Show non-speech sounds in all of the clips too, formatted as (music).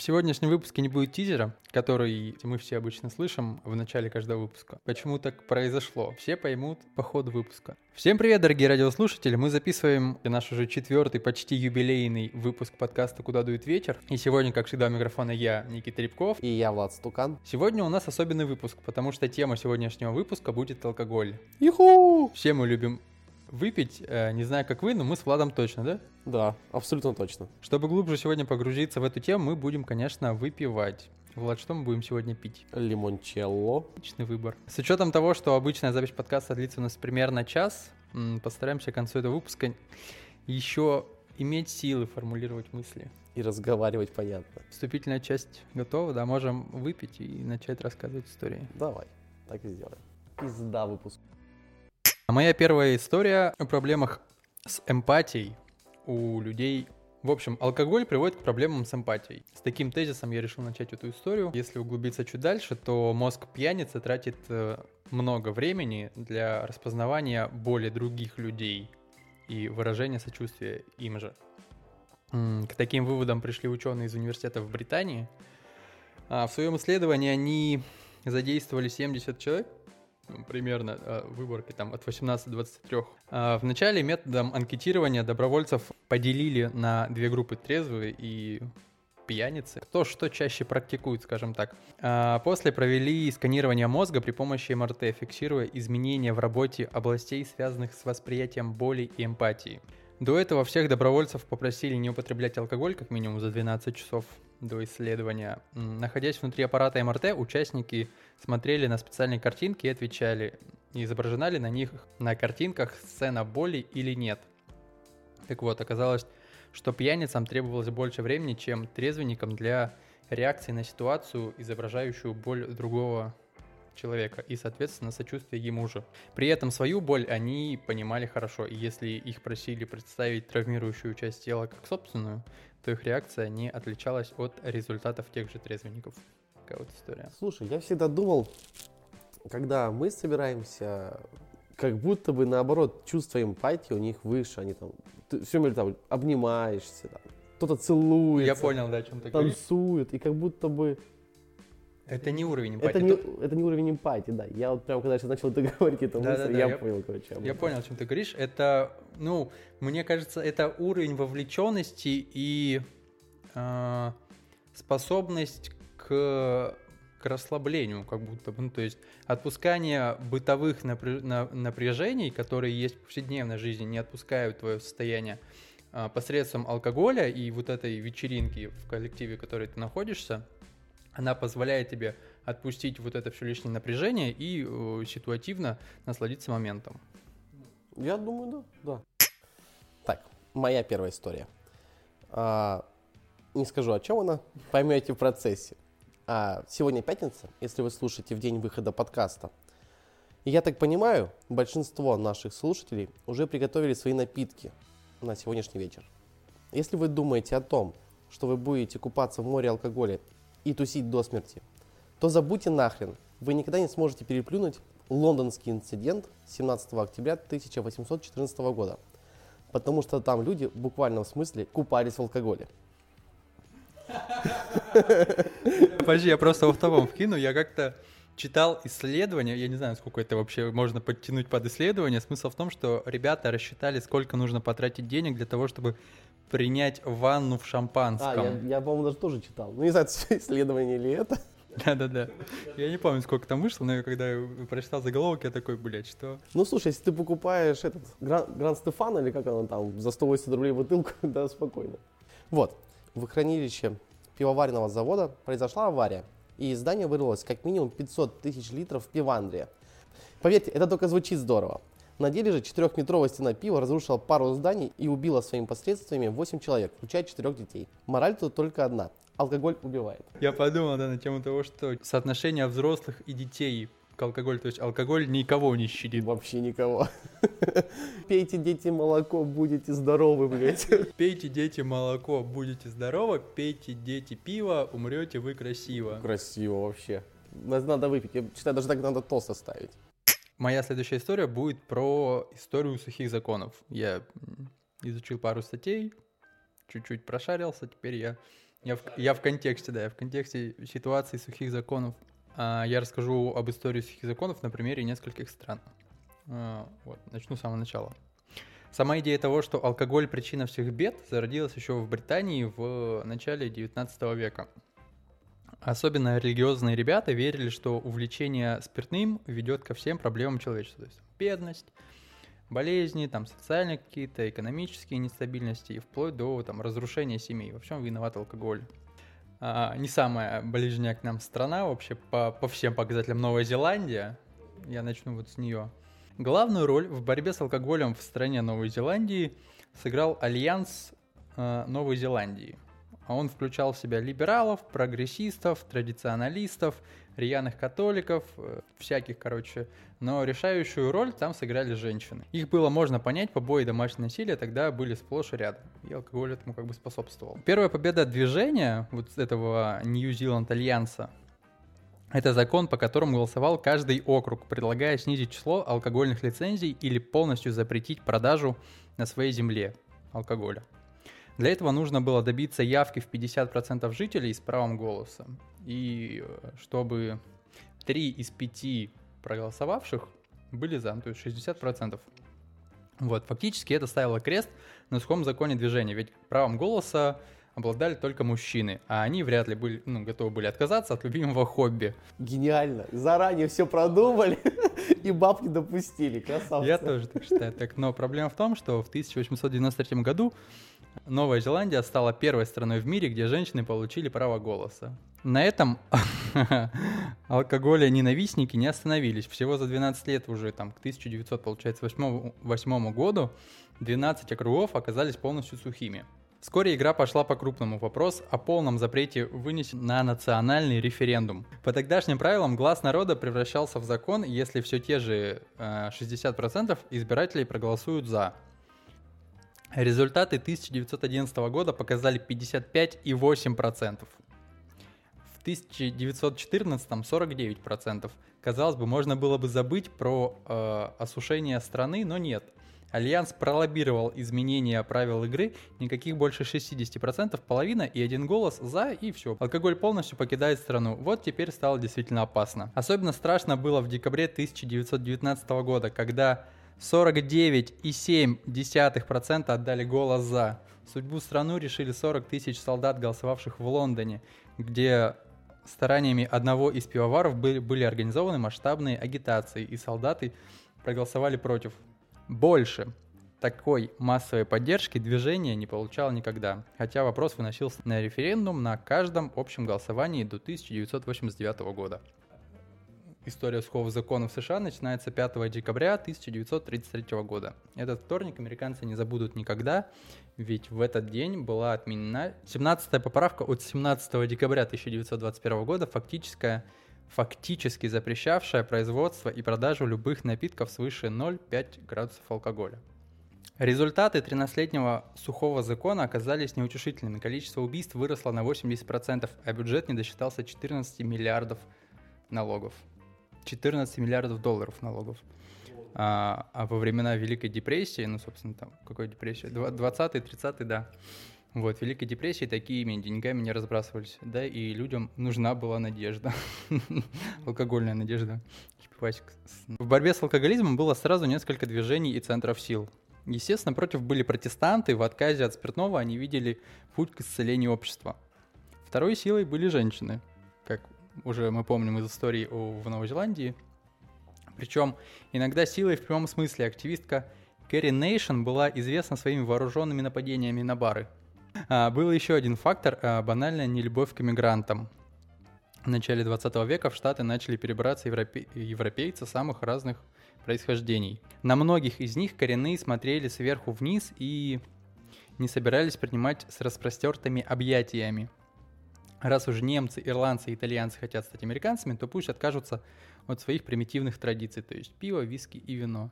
В сегодняшнем выпуске не будет тизера, который мы все обычно слышим в начале каждого выпуска. Почему так произошло? Все поймут по ходу выпуска. Всем привет, дорогие радиослушатели! Мы записываем наш уже четвертый, почти юбилейный выпуск подкаста «Куда дует ветер». И сегодня, как всегда, у микрофона я, Никита Рябков. И я, Влад Стукан. Сегодня у нас особенный выпуск, потому что тема сегодняшнего выпуска будет алкоголь. Юху! Все мы любим выпить, э, не знаю, как вы, но мы с Владом точно, да? Да, абсолютно точно. Чтобы глубже сегодня погрузиться в эту тему, мы будем, конечно, выпивать. Влад, что мы будем сегодня пить? Лимончелло. Отличный выбор. С учетом того, что обычная запись подкаста длится у нас примерно час, постараемся к концу этого выпуска еще иметь силы формулировать мысли. И разговаривать понятно. Вступительная часть готова, да, можем выпить и начать рассказывать истории. Давай, так и сделаем. Пизда выпуск. А моя первая история о проблемах с эмпатией у людей. В общем, алкоголь приводит к проблемам с эмпатией. С таким тезисом я решил начать эту историю. Если углубиться чуть дальше, то мозг пьяницы тратит э, много времени для распознавания боли других людей и выражения сочувствия им же. К таким выводам пришли ученые из университета в Британии. А в своем исследовании они задействовали 70 человек, примерно а, выборки там от 18 до 23. А, в начале методом анкетирования добровольцев поделили на две группы трезвые и пьяницы. Кто что чаще практикует, скажем так. А, после провели сканирование мозга при помощи МРТ, фиксируя изменения в работе областей, связанных с восприятием боли и эмпатии. До этого всех добровольцев попросили не употреблять алкоголь как минимум за 12 часов до исследования. Находясь внутри аппарата МРТ, участники смотрели на специальные картинки и отвечали, изображена ли на них на картинках сцена боли или нет. Так вот, оказалось, что пьяницам требовалось больше времени, чем трезвенникам для реакции на ситуацию, изображающую боль другого человека и, соответственно, сочувствие ему же. При этом свою боль они понимали хорошо, и если их просили представить травмирующую часть тела как собственную, то их реакция не отличалась от результатов тех же трезвенников. Такая вот история. Слушай, я всегда думал, когда мы собираемся, как будто бы наоборот, чувство эмпатии у них выше, они там, ты все время там обнимаешься, там, кто-то целуется. Я понял, да, о чем ты Танцуют, и как будто бы это не уровень эмпатии. Это не, это не уровень эмпатии, да. Я вот прям, когда сейчас начал это (laughs) говорить, эту да, мысль, да, да, я, я понял, короче. Я понял, о чем ты говоришь. Это, ну, мне кажется, это уровень вовлеченности и э, способность к, к расслаблению, как будто бы. Ну, то есть отпускание бытовых напряж, напряжений, которые есть в повседневной жизни, не отпускают твое состояние э, посредством алкоголя и вот этой вечеринки в коллективе, в которой ты находишься – она позволяет тебе отпустить вот это все лишнее напряжение и э, ситуативно насладиться моментом. Я думаю, да, да. Так, моя первая история. А, не скажу, о чем она, (laughs) поймете в процессе. А, сегодня пятница, если вы слушаете в день выхода подкаста. И я так понимаю, большинство наших слушателей уже приготовили свои напитки на сегодняшний вечер. Если вы думаете о том, что вы будете купаться в море алкоголя и тусить до смерти, то забудьте нахрен, вы никогда не сможете переплюнуть лондонский инцидент 17 октября 1814 года, потому что там люди в буквальном смысле купались в алкоголе. Подожди, я просто в том вкину, я как-то читал исследования, я не знаю, сколько это вообще можно подтянуть под исследование. Смысл в том, что ребята рассчитали, сколько нужно потратить денег для того, чтобы принять ванну в шампанском. А, я, я по-моему, даже тоже читал. Ну, не знаю, (laughs) исследование ли это. Да-да-да. Я не помню, сколько там вышло, но когда я прочитал заголовок, я такой, блядь, что? Ну, слушай, если ты покупаешь этот Гранд Стефан, или как он там, за 180 рублей бутылку, (laughs) да, спокойно. Вот, в хранилище пивоваренного завода произошла авария, и из здания вырвалось как минимум 500 тысяч литров пивандрия. Поверьте, это только звучит здорово. На деле же четырехметровая стена пива разрушила пару зданий и убила своими последствиями 8 человек, включая четырех детей. Мораль тут только одна. Алкоголь убивает. Я подумал, да, на тему того, что соотношение взрослых и детей к алкоголю, то есть алкоголь никого не щадит. Вообще никого. (laughs) Пейте, дети, молоко, будете здоровы, блядь. (laughs) Пейте, дети, молоко, будете здоровы. Пейте, дети, пиво, умрете вы красиво. Красиво вообще. Надо выпить. Я считаю, даже так надо тост оставить. Моя следующая история будет про историю сухих законов. Я изучил пару статей, чуть-чуть прошарился, теперь я Я в, я в контексте, да, я в контексте ситуации сухих законов. А, я расскажу об истории сухих законов на примере нескольких стран. А, вот, начну с самого начала. Сама идея того, что алкоголь причина всех бед, зародилась еще в Британии в начале 19 века. Особенно религиозные ребята верили, что увлечение спиртным ведет ко всем проблемам человечества. То есть бедность, болезни, там социальные какие-то, экономические нестабильности и вплоть до там разрушения семей. Во всем виноват алкоголь. А, не самая ближняя к нам страна вообще по, по всем показателям Новая Зеландия. Я начну вот с нее. Главную роль в борьбе с алкоголем в стране Новой Зеландии сыграл Альянс э, Новой Зеландии. А он включал в себя либералов, прогрессистов, традиционалистов, рьяных католиков, э, всяких, короче. Но решающую роль там сыграли женщины. Их было можно понять, побои и домашнее насилие тогда были сплошь и рядом. И алкоголь этому как бы способствовал. Первая победа движения вот этого Нью-Зеланд Альянса это закон, по которому голосовал каждый округ, предлагая снизить число алкогольных лицензий или полностью запретить продажу на своей земле алкоголя. Для этого нужно было добиться явки в 50% жителей с правом голоса. И э, чтобы 3 из 5 проголосовавших были за, ну, то есть 60%. Вот, фактически это ставило крест на сухом законе движения, ведь правом голоса обладали только мужчины, а они вряд ли были, ну, готовы были отказаться от любимого хобби. Гениально. Заранее все продумали (laughs) и бабки допустили. Красавцы. Я тоже так считаю. Так, но проблема в том, что в 1893 году Новая Зеландия стала первой страной в мире, где женщины получили право голоса. На этом (laughs) алкоголя ненавистники не остановились. Всего за 12 лет уже там к 1908 году 12 округов оказались полностью сухими. Вскоре игра пошла по крупному. Вопрос о полном запрете вынесен на национальный референдум. По тогдашним правилам глаз народа превращался в закон, если все те же э, 60% избирателей проголосуют за. Результаты 1911 года показали 55,8%. В 1914 49%. Казалось бы, можно было бы забыть про э, осушение страны, но нет. Альянс пролоббировал изменения правил игры, никаких больше 60%, половина и один голос за и все. Алкоголь полностью покидает страну. Вот теперь стало действительно опасно. Особенно страшно было в декабре 1919 года, когда 49,7% отдали голос за. Судьбу страну решили 40 тысяч солдат, голосовавших в Лондоне, где стараниями одного из пивоваров были, были организованы масштабные агитации, и солдаты проголосовали против. Больше такой массовой поддержки движение не получало никогда, хотя вопрос выносился на референдум на каждом общем голосовании до 1989 года. История сухого закона в США начинается 5 декабря 1933 года. Этот вторник американцы не забудут никогда, ведь в этот день была отменена 17-я поправка от 17 декабря 1921 года, фактическая, фактически запрещавшая производство и продажу любых напитков свыше 0,5 градусов алкоголя. Результаты 13-летнего сухого закона оказались неутешительными. Количество убийств выросло на 80%, а бюджет не досчитался 14 миллиардов налогов. 14 миллиардов долларов налогов. А, а во времена Великой депрессии, ну, собственно, там, какой депрессии? 20-й, 30-й, да. Вот, в Великой депрессии такими деньгами не разбрасывались, да, и людям нужна была надежда, (laughs) алкогольная надежда. В борьбе с алкоголизмом было сразу несколько движений и центров сил. Естественно, против были протестанты, в отказе от спиртного они видели путь к исцелению общества. Второй силой были женщины, как уже мы помним из истории в Новой Зеландии. Причем иногда силой в прямом смысле активистка Кэрри Нейшн была известна своими вооруженными нападениями на бары. А, был еще один фактор а, – банальная нелюбовь к иммигрантам. В начале 20 века в Штаты начали перебираться европе... европейцы самых разных происхождений. На многих из них коренные смотрели сверху вниз и не собирались принимать с распростертыми объятиями раз уж немцы, ирландцы итальянцы хотят стать американцами, то пусть откажутся от своих примитивных традиций, то есть пиво, виски и вино.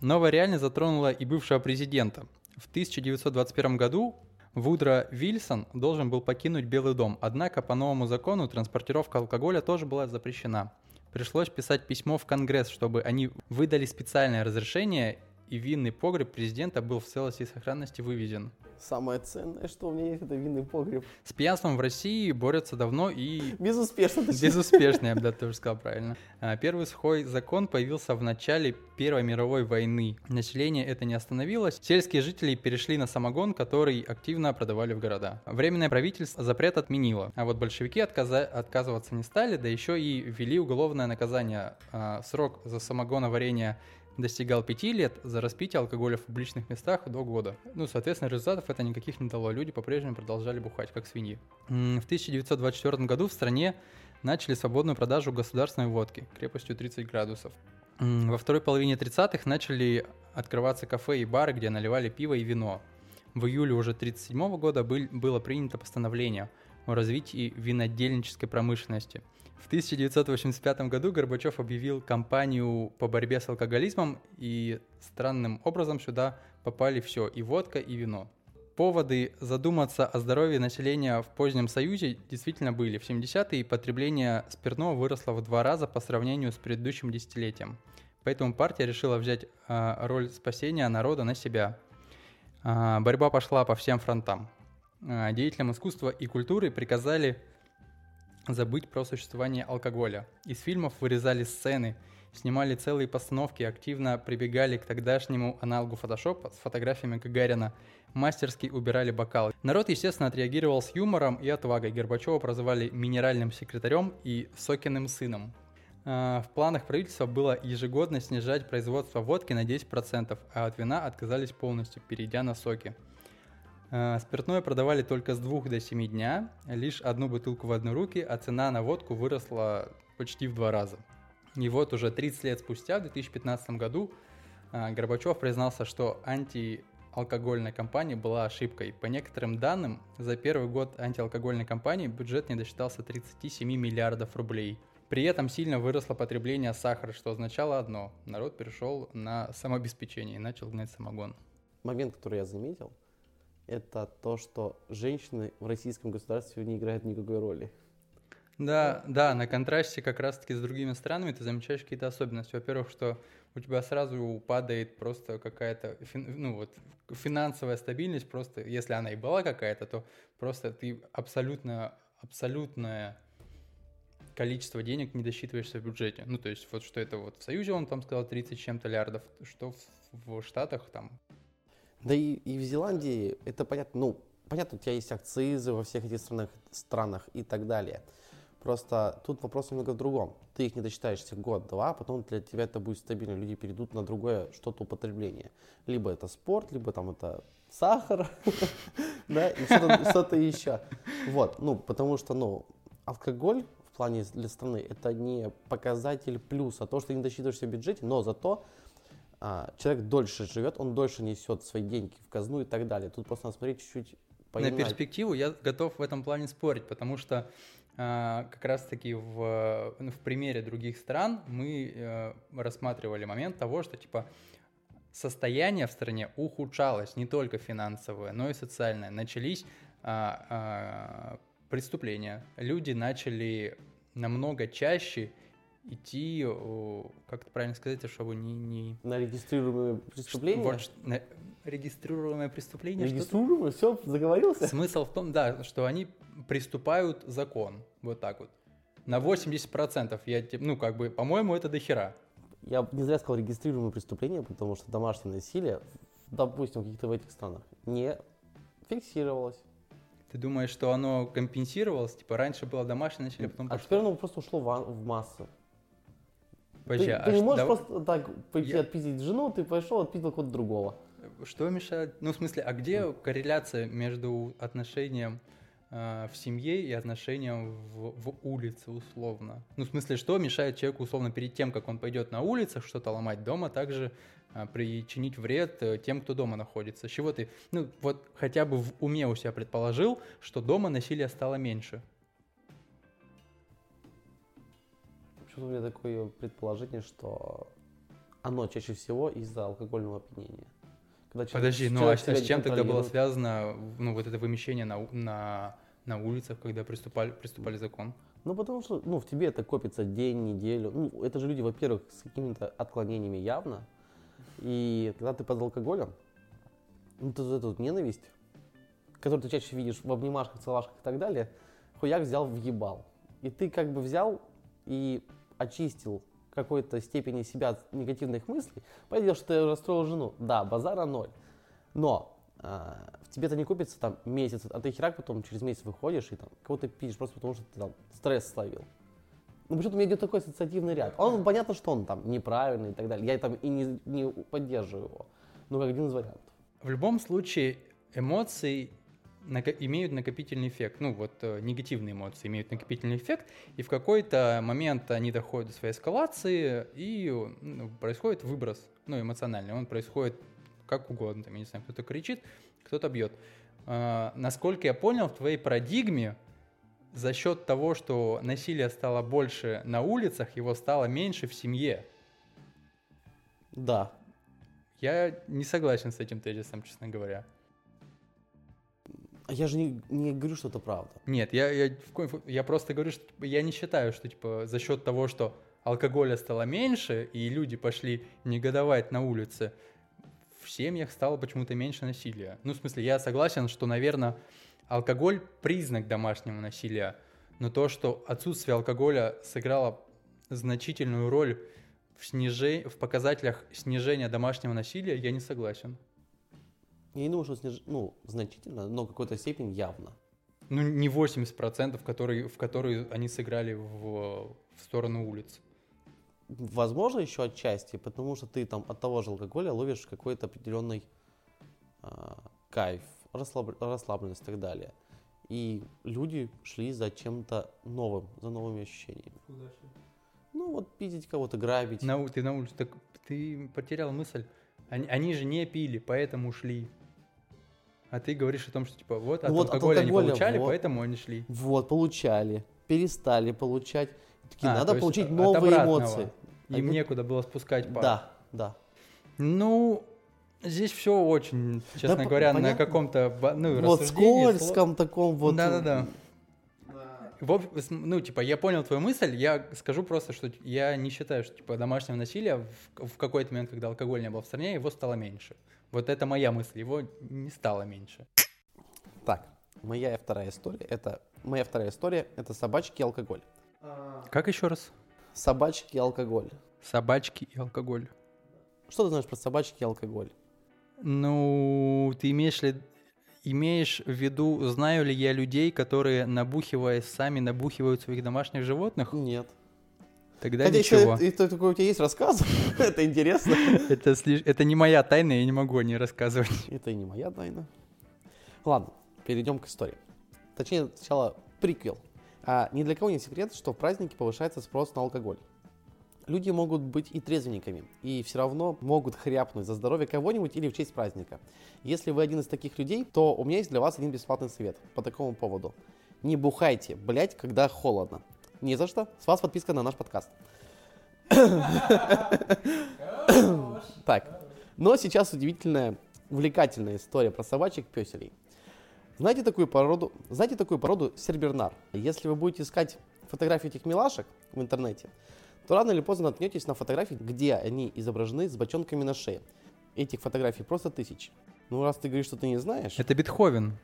Новая реальность затронула и бывшего президента. В 1921 году Вудро Вильсон должен был покинуть Белый дом, однако по новому закону транспортировка алкоголя тоже была запрещена. Пришлось писать письмо в Конгресс, чтобы они выдали специальное разрешение и винный погреб президента был в целости и сохранности вывезен. Самое ценное, что у меня есть, это винный погреб. С пьянством в России борются давно и... Безуспешно. точнее. Безуспешно, я бы даже тоже сказал правильно. (laughs) А, Первый сухой закон появился в начале Первой мировой войны. Население это не остановилось. Сельские жители перешли на самогон, который активно продавали в города. Временное правительство запрет отменило. А вот большевики отказа- отказываться не стали, да еще и ввели уголовное наказание. А, Срок за самогоноварение достигал 5 лет, за распитие алкоголя в публичных местах до года. Ну, соответственно, результатов это никаких не дало. Люди по-прежнему продолжали бухать, как свиньи. В 1924 году в стране начали свободную продажу государственной водки крепостью 30 градусов. Во второй половине 30-х начали открываться кафе и бары, где наливали пиво и вино. В июле уже 1937 года был- было принято постановление о развитии винодельнической промышленности. В 1985 году Горбачев объявил кампанию по борьбе с алкоголизмом, и странным образом сюда попали все, и водка, и вино. Поводы задуматься о здоровье населения в позднем Союзе действительно были. В 70-е потребление спиртного выросло в два раза по сравнению с предыдущим десятилетием. Поэтому партия решила взять а, роль спасения народа на себя. А, борьба пошла по всем фронтам. А, деятелям искусства и культуры приказали забыть про существование алкоголя. Из фильмов вырезали сцены, снимали целые постановки, активно прибегали к тогдашнему аналогу фотошопа с фотографиями Гагарина, мастерски убирали бокалы. Народ, естественно, отреагировал с юмором и отвагой. Горбачева прозвали минеральным секретарем и Сокиным сыном. А, В планах правительства было ежегодно снижать производство водки на 10%, а от вина отказались полностью, перейдя на соки. А, Спиртное продавали только с 2 до 7 дня, лишь одну бутылку в одной руки, а цена на водку выросла почти в два раза. И вот уже 30 лет спустя, в 2015 году, а, Горбачев признался, что антиалкогольная кампания была ошибкой. По некоторым данным, за первый год антиалкогольной кампании бюджет не досчитался 37 миллиардов рублей. При этом сильно выросло потребление сахара, что означало одно – народ перешел на самообеспечение и начал гнать самогон. Момент, который я заметил, это то, что женщины в российском государстве не играют никакой роли. Да, да, на контрасте как раз-таки с другими странами ты замечаешь какие-то особенности. Во-первых, что у тебя сразу падает просто какая-то, ну вот, финансовая стабильность, просто, если она и была какая-то, то просто ты абсолютно, абсолютное количество денег не досчитываешься в бюджете. Ну, то есть, вот что это вот в Союзе он там сказал 30 с чем-то лярдов, что в, в Штатах там Да и, и в Зеландии это понятно, ну, понятно, у тебя есть акцизы во всех этих странах, странах и так далее. Просто тут вопрос немного в другом. Ты их не досчитаешься год-два, а потом для тебя это будет стабильно. Люди перейдут на другое что-то употребление. Либо это спорт, либо там это сахар, (laughs) да, и что-то еще. Вот, ну, потому что, ну, алкоголь в плане для страны это не показатель плюса, то, что ты не досчитываешься в бюджете, но зато а, человек дольше живет, он дольше несет свои деньги в казну и так далее. Тут просто надо смотреть чуть-чуть по На перспективу я готов в этом плане спорить, потому что а, как раз-таки в, ну, в примере других стран мы э, рассматривали момент того, что типа состояние в стране ухудшалось не только финансовое, но и социальное. Начались а, а, преступления. Люди начали намного чаще идти, о, как это правильно сказать, чтобы не... не На регистрируемые преступления? вот, на- регистрируемое преступление. Регистрируемые? Все, заговорился? Смысл в том, да, что они приступают закон. Вот так вот. На 80%. Я, ну, как бы, по-моему, это дохера. Я не зря сказал регистрируемые преступления, потому что домашнее насилие, допустим, в каких-то в этих странах, не фиксировалось. Ты думаешь, что оно компенсировалось? Типа, раньше было домашнее насилие, потом А пошло. теперь оно просто ушло в, в массы. Подожди, ты а ты не можешь дав- просто так пойти Я- отпиздить жену, ты пошел, отпиздил кого-то другого. Что мешает? Ну, в смысле, а где корреляция между отношением э, в семье и отношением в, в улице, условно? Ну, в смысле, что мешает человеку, условно, перед тем, как он пойдет на улицах что-то ломать дома, также э, причинить вред э, тем, кто дома находится? С чего ты, ну, вот хотя бы в уме у себя предположил, что дома насилия стало меньше? Почему-то у меня такое предположение, что оно чаще всего из-за алкогольного опьянения. Когда человек- Подожди, ну а а с чем тогда было связано, ну, вот это вымещение на, на, на улицах, когда приступали, приступали закон? Ну, потому что, ну, в тебе это копится день, неделю. Ну, это же люди, во-первых, с какими-то отклонениями явно. И когда ты под алкоголем, ну, тут эту вот ненависть, которую ты чаще видишь в обнимашках, целашках и так далее, хуяк взял, въебал. И ты как бы взял и очистил какой-то степени себя от негативных мыслей. Понятно, что ты расстроил жену. Да, базара ноль. Но а, в тебе это не купится там месяц, а ты херак потом через месяц выходишь и там кого-то пишешь просто потому, что ты там стресс словил. Ну, почему-то у меня идет такой ассоциативный ряд. Он, понятно, что он там неправильный и так далее. Я там и не, не поддерживаю его. Но как один из вариантов. В любом случае эмоции нако- имеют накопительный эффект. Ну вот э, негативные эмоции имеют накопительный эффект, и в какой-то момент они доходят до своей эскалации, и ну, происходит выброс, ну эмоциональный. Он происходит как угодно. Там, я не знаю, кто-то кричит, кто-то бьет. А, насколько я понял, в твоей парадигме за счет того, что насилие стало больше на улицах, его стало меньше в семье. Да. Я не согласен с этим тезисом, честно говоря. А Я же не, не говорю, что это правда. Нет, я, я, я просто говорю, что типа, я не считаю, что типа за счет того, что алкоголя стало меньше, и люди пошли негодовать на улице, в семьях стало почему-то меньше насилия. Ну, в смысле, я согласен, что, наверное, алкоголь признак домашнего насилия, но то, что отсутствие алкоголя сыграло значительную роль в, сниже... в показателях снижения домашнего насилия, я не согласен. Я не думаю, что сниж- ну, значительно, но в какой-то степени явно. Ну, не 80%, которые, в которые они сыграли в, в сторону улиц. Возможно, еще отчасти, потому что ты там от того же алкоголя ловишь какой-то определенный а, кайф, расслаб- расслабленность и так далее. И люди шли за чем-то новым, за новыми ощущениями. Ну вот пиздить кого-то, грабить. На, ты на улице, так ты потерял мысль. Они, они же не пили, поэтому шли. А ты говоришь о том, что типа вот от Ну вот от алкоголя они алкоголя, получали, вот. поэтому они шли. Вот, получали, перестали получать. Такие, А, надо получить новые эмоции. Им Они- некуда было спускать пар. Да, да. Ну, здесь все очень, честно по- говоря, на понятно. каком-то ба- ну, вот скользком таком вот. Да-да-да. В об- с- ну, типа, я понял твою мысль, я скажу просто, что я не считаю, что, типа, домашнего насилия в, в какой-то момент, когда алкоголь не был в стране, его стало меньше. Вот это моя мысль, его не стало меньше. Так, моя вторая история, это моя вторая история, это собачки и алкоголь. Как еще раз? Собачки и алкоголь. Собачки и алкоголь. Что ты знаешь про собачки и алкоголь? Ну, ты имеешь ли имеешь в виду, знаю ли я людей, которые, набухиваясь сами, набухивают своих домашних животных? Нет. Тогда Хотя ничего. если это такой у тебя есть рассказ, (laughs) это интересно. (laughs) Это, слиш- это не моя тайна, я не могу о ней рассказывать. (laughs) Это и не моя тайна. Ладно, перейдем к истории. Точнее, сначала приквел. А, ни для кого не секрет, что в праздники повышается спрос на алкоголь. Люди могут быть и трезвенниками, и все равно могут хряпнуть за здоровье кого-нибудь или в честь праздника. Если вы один из таких людей, то у меня есть для вас один бесплатный совет по такому поводу. Не бухайте, блять, когда холодно. Не за что. С вас подписка на наш подкаст. Так, но сейчас удивительная, увлекательная история про собачек песелей. Знаете такую породу, знаете такую породу сербернар? Если вы будете искать фотографии этих милашек в интернете, то рано или поздно наткнетесь на фотографии, где они изображены с бочонками на шее. Этих фотографий просто тысячи. Ну, раз ты говоришь, что ты не знаешь, Это Бетховен.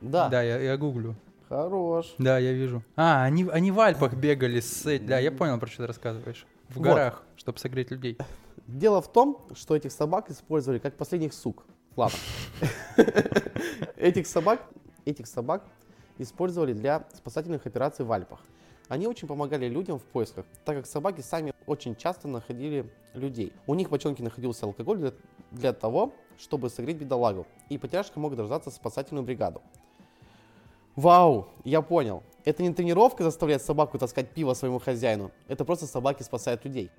да, Да, я, я гуглю. хорош. Да, я вижу. А, они, они в Альпах бегали с... Да, я понял, про что ты рассказываешь. В Вот. горах, чтобы согреть людей. (laughs) Дело в том, что этих собак использовали как последних сук. Ладно. (laughs) Этих собак, этих собак использовали для спасательных операций в Альпах. Они очень помогали людям в поисках, так как собаки сами очень часто находили людей. У них в бочонке находился алкоголь для, для того, чтобы согреть бедолагу, и потеряшка мог дождаться спасательную бригаду. Вау, я понял. Это не тренировка заставляет собаку таскать пиво своему хозяину. Это просто собаки спасают людей.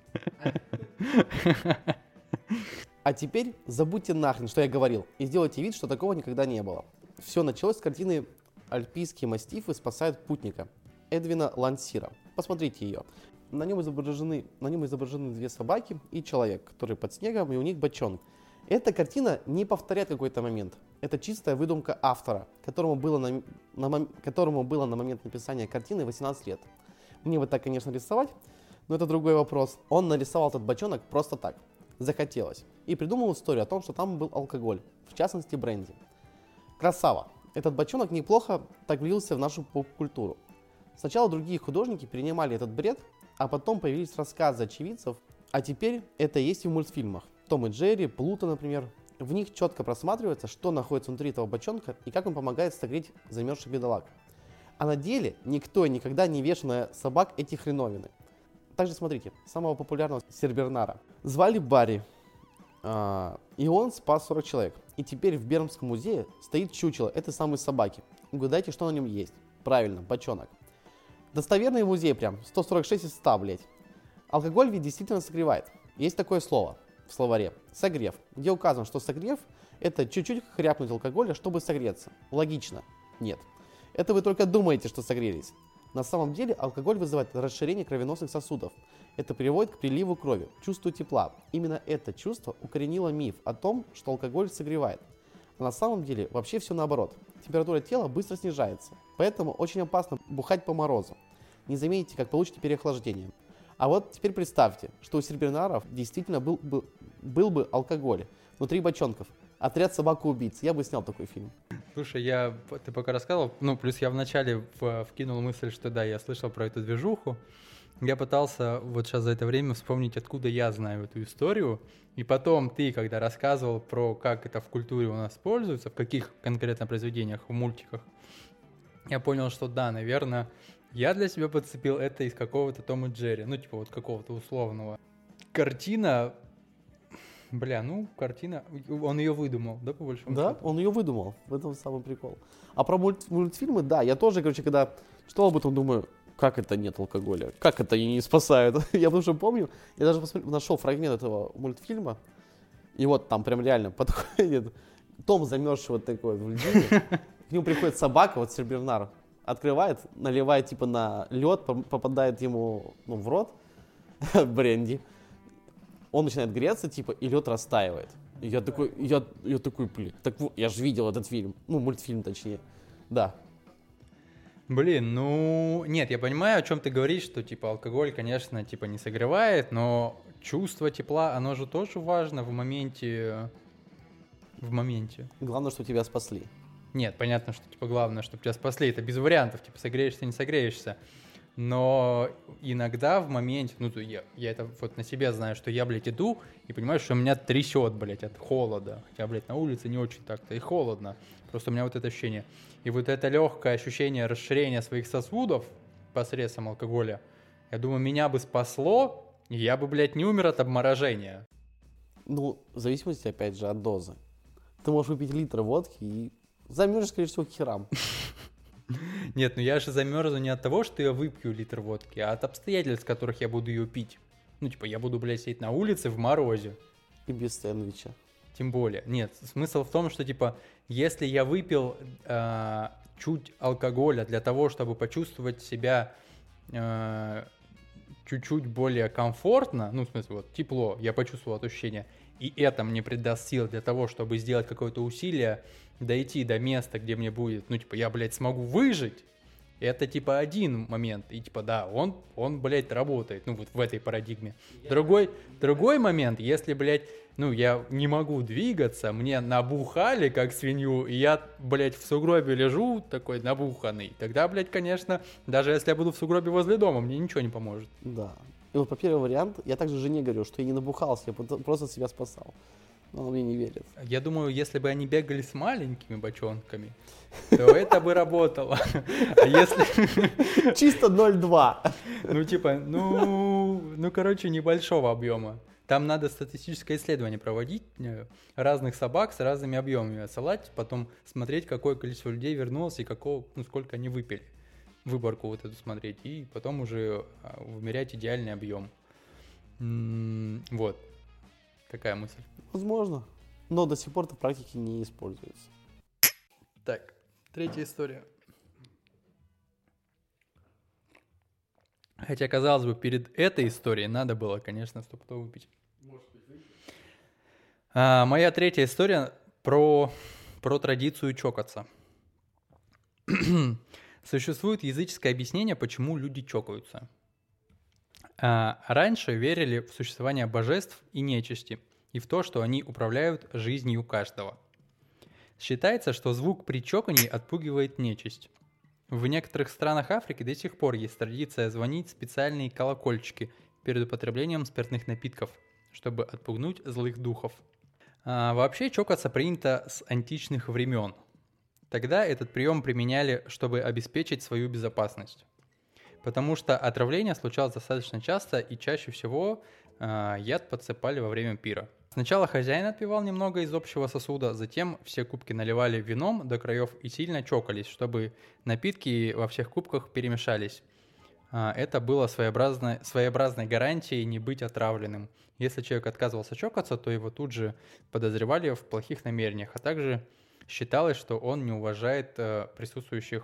А теперь забудьте нахрен, что я говорил, и сделайте вид, что такого никогда не было. Все началось с картины «Альпийские мастифы спасают путника» Эдвина Лансира. Посмотрите ее. На нем изображены, на нем изображены две собаки и человек, который под снегом, и у них бочонок. Эта картина не повторяет какой-то момент. Это чистая выдумка автора, которому было на, на которому было на момент написания картины 18 лет. Мне бы так, конечно, рисовать, но это другой вопрос. Он нарисовал этот бочонок просто так. захотелось. И придумал историю о том, что там был алкоголь, в частности бренди. Красава. Этот бочонок неплохо так влился в нашу поп-культуру. Сначала другие художники перенимали этот бред, а потом появились рассказы очевидцев, а теперь это есть и в мультфильмах. Том и Джерри, Плуто, например. В них четко просматривается, что находится внутри этого бочонка и как он помогает согреть замерзших бедолаг. А на деле никто никогда не вешал на собак эти хреновины. Также смотрите, самого популярного сербернара. Звали Барри, а, и он спас 40 человек. И теперь в Бермском музее стоит чучело этой самой собаки. Угадайте, что на нем есть. Правильно, бочонок. Достоверный музей прям, 146 из 100, блядь. Алкоголь ведь действительно согревает. Есть такое слово в словаре. Согрев. Где указано, что согрев это чуть-чуть хряпнуть алкоголя, чтобы согреться. Логично? Нет. Это вы только думаете, что согрелись. На самом деле алкоголь вызывает расширение кровеносных сосудов. Это приводит к приливу крови, чувству тепла. Именно это чувство укоренило миф о том, что алкоголь согревает. А на самом деле вообще все наоборот. Температура тела быстро снижается. Поэтому очень опасно бухать по морозу. Не заметите, как получите переохлаждение. А вот теперь представьте, что у сербернаров действительно был, был, был бы алкоголь внутри бочонков. Отряд собака-убийц. Я бы снял такой фильм. Слушай, я, ты пока рассказывал, ну, плюс я вначале вкинул мысль, что да, я слышал про эту движуху. Я пытался вот сейчас за это время вспомнить, откуда я знаю эту историю. И потом ты, когда рассказывал про как это в культуре у нас используется, в каких конкретно произведениях, в мультиках, я понял, что да, наверное, я для себя подцепил это из какого-то Тома Джерри, ну, типа вот какого-то условного. Картина Бля, ну, картина, он ее выдумал, да, по большому Да, счету? он ее выдумал, в этом самый прикол. А про мульт, мультфильмы, да, я тоже, короче, когда читал об этом, думаю, как это нет алкоголя? Как это не спасают? (laughs) я что помню, я даже посмотрел, нашел фрагмент этого мультфильма, и вот там прям реально подходит Том замерзший вот такой в льдине, (laughs) к нему приходит собака, вот Сербернар, открывает, наливает типа на лед, попадает ему ну, в рот (laughs) бренди, он начинает греться, типа, и лед растаивает. И я такой, я, я такой, блин, так я же видел этот фильм, ну, мультфильм точнее, да. Блин, ну, нет, я понимаю, о чем ты говоришь, что, типа, алкоголь, конечно, типа, не согревает, но чувство тепла, оно же тоже важно в моменте, в моменте. Главное, что тебя спасли. Нет, понятно, что, типа, главное, чтобы тебя спасли, это без вариантов, типа, согреешься, не согреешься. Но иногда в моменте, ну, я, я это вот на себе знаю, что я, блядь, иду и понимаю, что меня трясет, блядь, от холода. Хотя, блядь, на улице не очень так-то и холодно. Просто у меня вот это ощущение. И вот это легкое ощущение расширения своих сосудов посредством алкоголя, я думаю, меня бы спасло, и я бы, блядь, не умер от обморожения. Ну, в зависимости, опять же, от дозы. Ты можешь выпить литр водки и замерзнешь, скорее всего, к херам. (laughs) Нет, ну я же замерзну не от того, что я выпью литр водки, а от обстоятельств, которых я буду ее пить. Ну, типа, я буду, блядь, сидеть на улице в морозе. И без сэндвича. Тем более. Нет, смысл в том, что, типа, если я выпил э, чуть алкоголя для того, чтобы почувствовать себя э, чуть-чуть более комфортно, ну, в смысле, вот, тепло, я почувствовал это ощущение, и это мне придаст сил для того, чтобы сделать какое-то усилие, дойти до места, где мне будет, ну, типа, я, блядь, смогу выжить, это, типа, один момент. И, типа, да, он, он, блядь, работает, ну, вот в этой парадигме. Другой, другой момент, если, блядь, ну, я не могу двигаться, мне набухали, как свинью, и я, блядь, в сугробе лежу такой набуханный, тогда, блядь, конечно, даже если я буду в сугробе возле дома, мне ничего не поможет. Да. И вот по первый вариант, я также жене говорю, что я не набухался, я просто себя спасал. Но мне не верит. Я думаю, если бы они бегали с маленькими бочонками, то это бы работало. А если... (laughs) Чисто 0,2. Ну, типа, ну, ну, короче, небольшого объема. Там надо статистическое исследование проводить э, разных собак с разными объемами отсылать, потом смотреть, какое количество людей вернулось и какого, ну, сколько они выпили выборку вот эту смотреть, и потом уже а, вымерять идеальный объем. Вот. Такая мысль. Возможно. Но до сих пор это в практике не используется. Так, третья история. Хотя, казалось бы, перед этой историей надо было, конечно, стопудово выпить. А, моя третья история про, про традицию чокаться. (clears throat) Существует языческое объяснение, почему люди чокаются. А, раньше верили в существование божеств и нечисти, и в то, что они управляют жизнью каждого. Считается, что звук при чокании отпугивает нечисть. В некоторых странах Африки до сих пор есть традиция звонить специальные колокольчики перед употреблением спиртных напитков, чтобы отпугнуть злых духов. А вообще чокаться принято с античных времен. Тогда этот прием применяли, чтобы обеспечить свою безопасность. Потому что отравление случалось достаточно часто и чаще всего э, яд подсыпали во время пира. Сначала хозяин отпивал немного из общего сосуда, затем все кубки наливали вином до краев и сильно чокались, чтобы напитки во всех кубках перемешались. А, это было своеобразной, своеобразной гарантией не быть отравленным. Если человек отказывался чокаться, то его тут же подозревали в плохих намерениях, а также считалось, что он не уважает э, присутствующих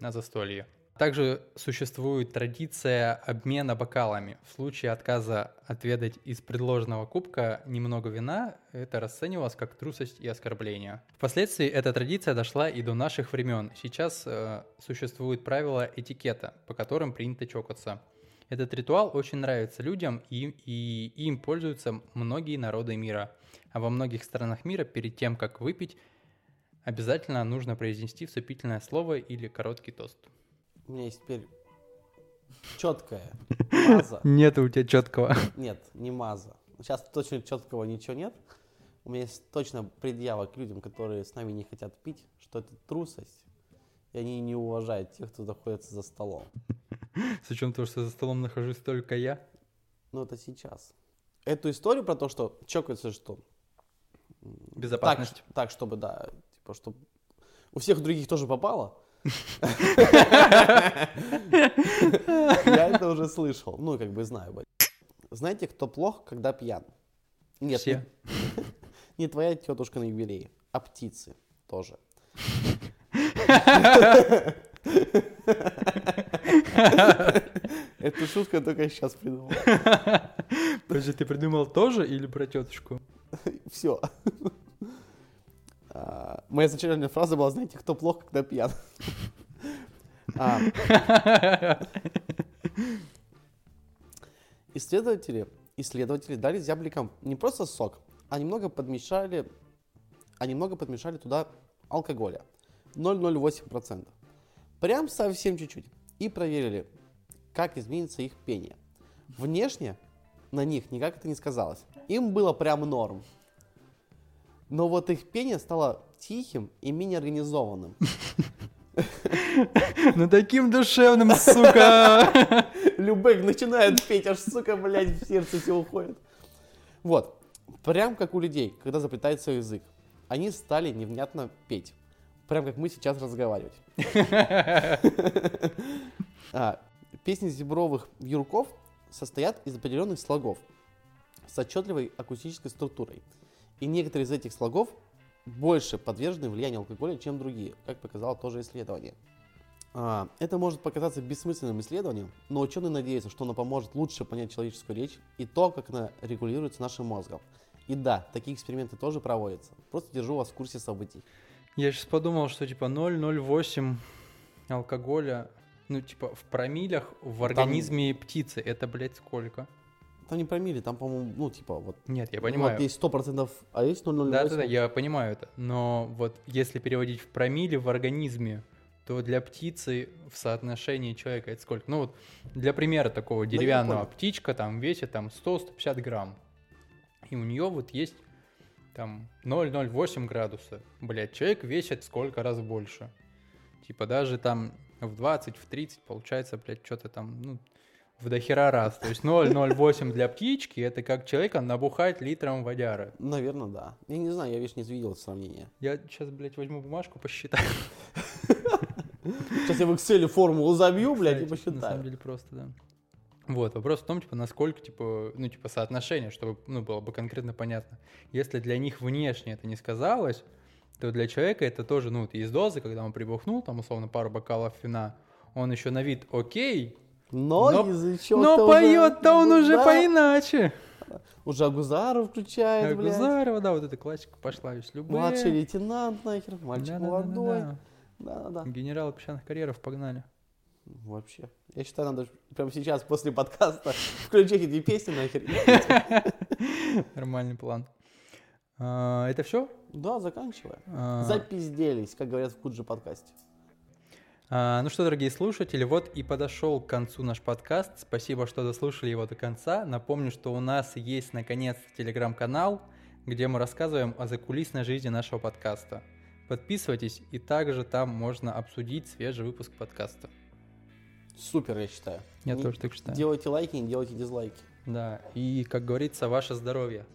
на застолье. Также существует традиция обмена бокалами. В случае отказа отведать из предложенного кубка немного вина, это расценивалось как трусость и оскорбление. Впоследствии эта традиция дошла и до наших времен. Сейчас э, существуют правила этикета, по которым принято чокаться. Этот ритуал очень нравится людям, и, и им пользуются многие народы мира. А во многих странах мира перед тем, как выпить, обязательно нужно произнести вступительное слово или короткий тост у меня есть теперь четкая маза. (laughs) Нет у тебя четкого. Нет, не маза. Сейчас точно четкого ничего нет. У меня есть точно предъява к людям, которые с нами не хотят пить, что это трусость, и они не уважают тех, кто находится за столом. (laughs) С учетом того, что за столом нахожусь только я? Ну, это сейчас. Эту историю про то, что чокается, что... Безопасность. Так, так, чтобы, да, типа, чтобы у всех других тоже попало, я это уже слышал. Ну, как бы знаю. Знаете, кто плох, когда пьян? Нет. Все. Не (laughs) твоя тетушка на юбилее, а птицы тоже. (laughs) Эту шутку я только сейчас придумал. Подожди, ты придумал тоже или про тетушку? Все. А, моя изначальная фраза была, знаете, кто плохо, когда пьян. А. Исследователи, исследователи дали зябликам не просто сок, а немного подмешали, а немного подмешали туда алкоголя. 0,08%. Прям совсем чуть-чуть. И проверили, как изменится их пение. Внешне на них никак это не сказалось. Им было прям норм но вот их пение стало тихим и менее организованным. (laughs) Ну таким душевным, сука! (laughs) Любек начинает петь, аж, сука, блядь, в сердце все уходит. Вот, прям как у людей, когда заплетается язык. Они стали невнятно петь. Прям как мы сейчас разговаривать. (laughs) а, песни зебровых вьюрков состоят из определенных слогов с отчетливой акустической структурой – и некоторые из этих слогов больше подвержены влиянию алкоголя, чем другие, как показало тоже исследование. А, это может показаться бессмысленным исследованием, но ученые надеются, что оно поможет лучше понять человеческую речь и то, как она регулируется нашим мозгом. И да, такие эксперименты тоже проводятся. Просто держу вас в курсе событий. Я сейчас подумал, что типа 0,08 алкоголя, ну типа в промилях в организме Там... птицы, это, блядь, сколько? Там не промили, там, по-моему, ну, типа, вот... Нет, я понимаю. Вот есть 100%, а есть 0,08. Да-да-да, я понимаю это. Но вот если переводить в промили в организме, то для птицы в соотношении человека это сколько? Ну вот для примера такого деревянного птичка там весит там 100-150 грамм. И у нее вот есть там 0,08 градуса. Блять, человек весит сколько раз больше. Типа даже там в 20, в 30 получается, блядь, что-то там, ну, в дохера раз. То есть 0,08 для птички, это как человека набухать литром водяры. Наверное, да. Я не знаю, я, видишь, не видел сравнение. Я сейчас, блядь, возьму бумажку, посчитаю. Сейчас я в Excel формулу забью, блядь, и посчитаю. На самом деле просто, да. Вот, вопрос в том, типа, насколько, типа, ну, типа, соотношение, чтобы, ну, было бы конкретно понятно. Если для них внешне это не сказалось, то для человека это тоже, ну, вот из дозы, когда он прибухнул, там, условно, пару бокалов вина, он еще на вид окей, но, но язычок Но поет-то он уже да. поиначе. Уже Агузаров включает, Агузарова, да, вот эта классика пошла из любые. Младший лейтенант нахер, мальчик да, молодой. Да-да-да. Генерал песчаных карьеров погнали. Вообще. Я считаю, надо прямо сейчас, после подкаста, (laughs) включить эти песни нахер. (laughs) Нормальный план. А, это все? Да, заканчиваем. А, Запизделись, как говорят в Куджи подкасте. А, ну что, дорогие слушатели, вот и подошел к концу наш подкаст. Спасибо, что дослушали его до конца. Напомню, что у нас есть наконец-то телеграм-канал, где мы рассказываем о закулисной жизни нашего подкаста. Подписывайтесь, и также там можно обсудить свежий выпуск подкаста. Супер, я считаю. Я Не тоже так считаю. Делайте лайки, не делайте дизлайки. Да, и, как говорится, ваше здоровье.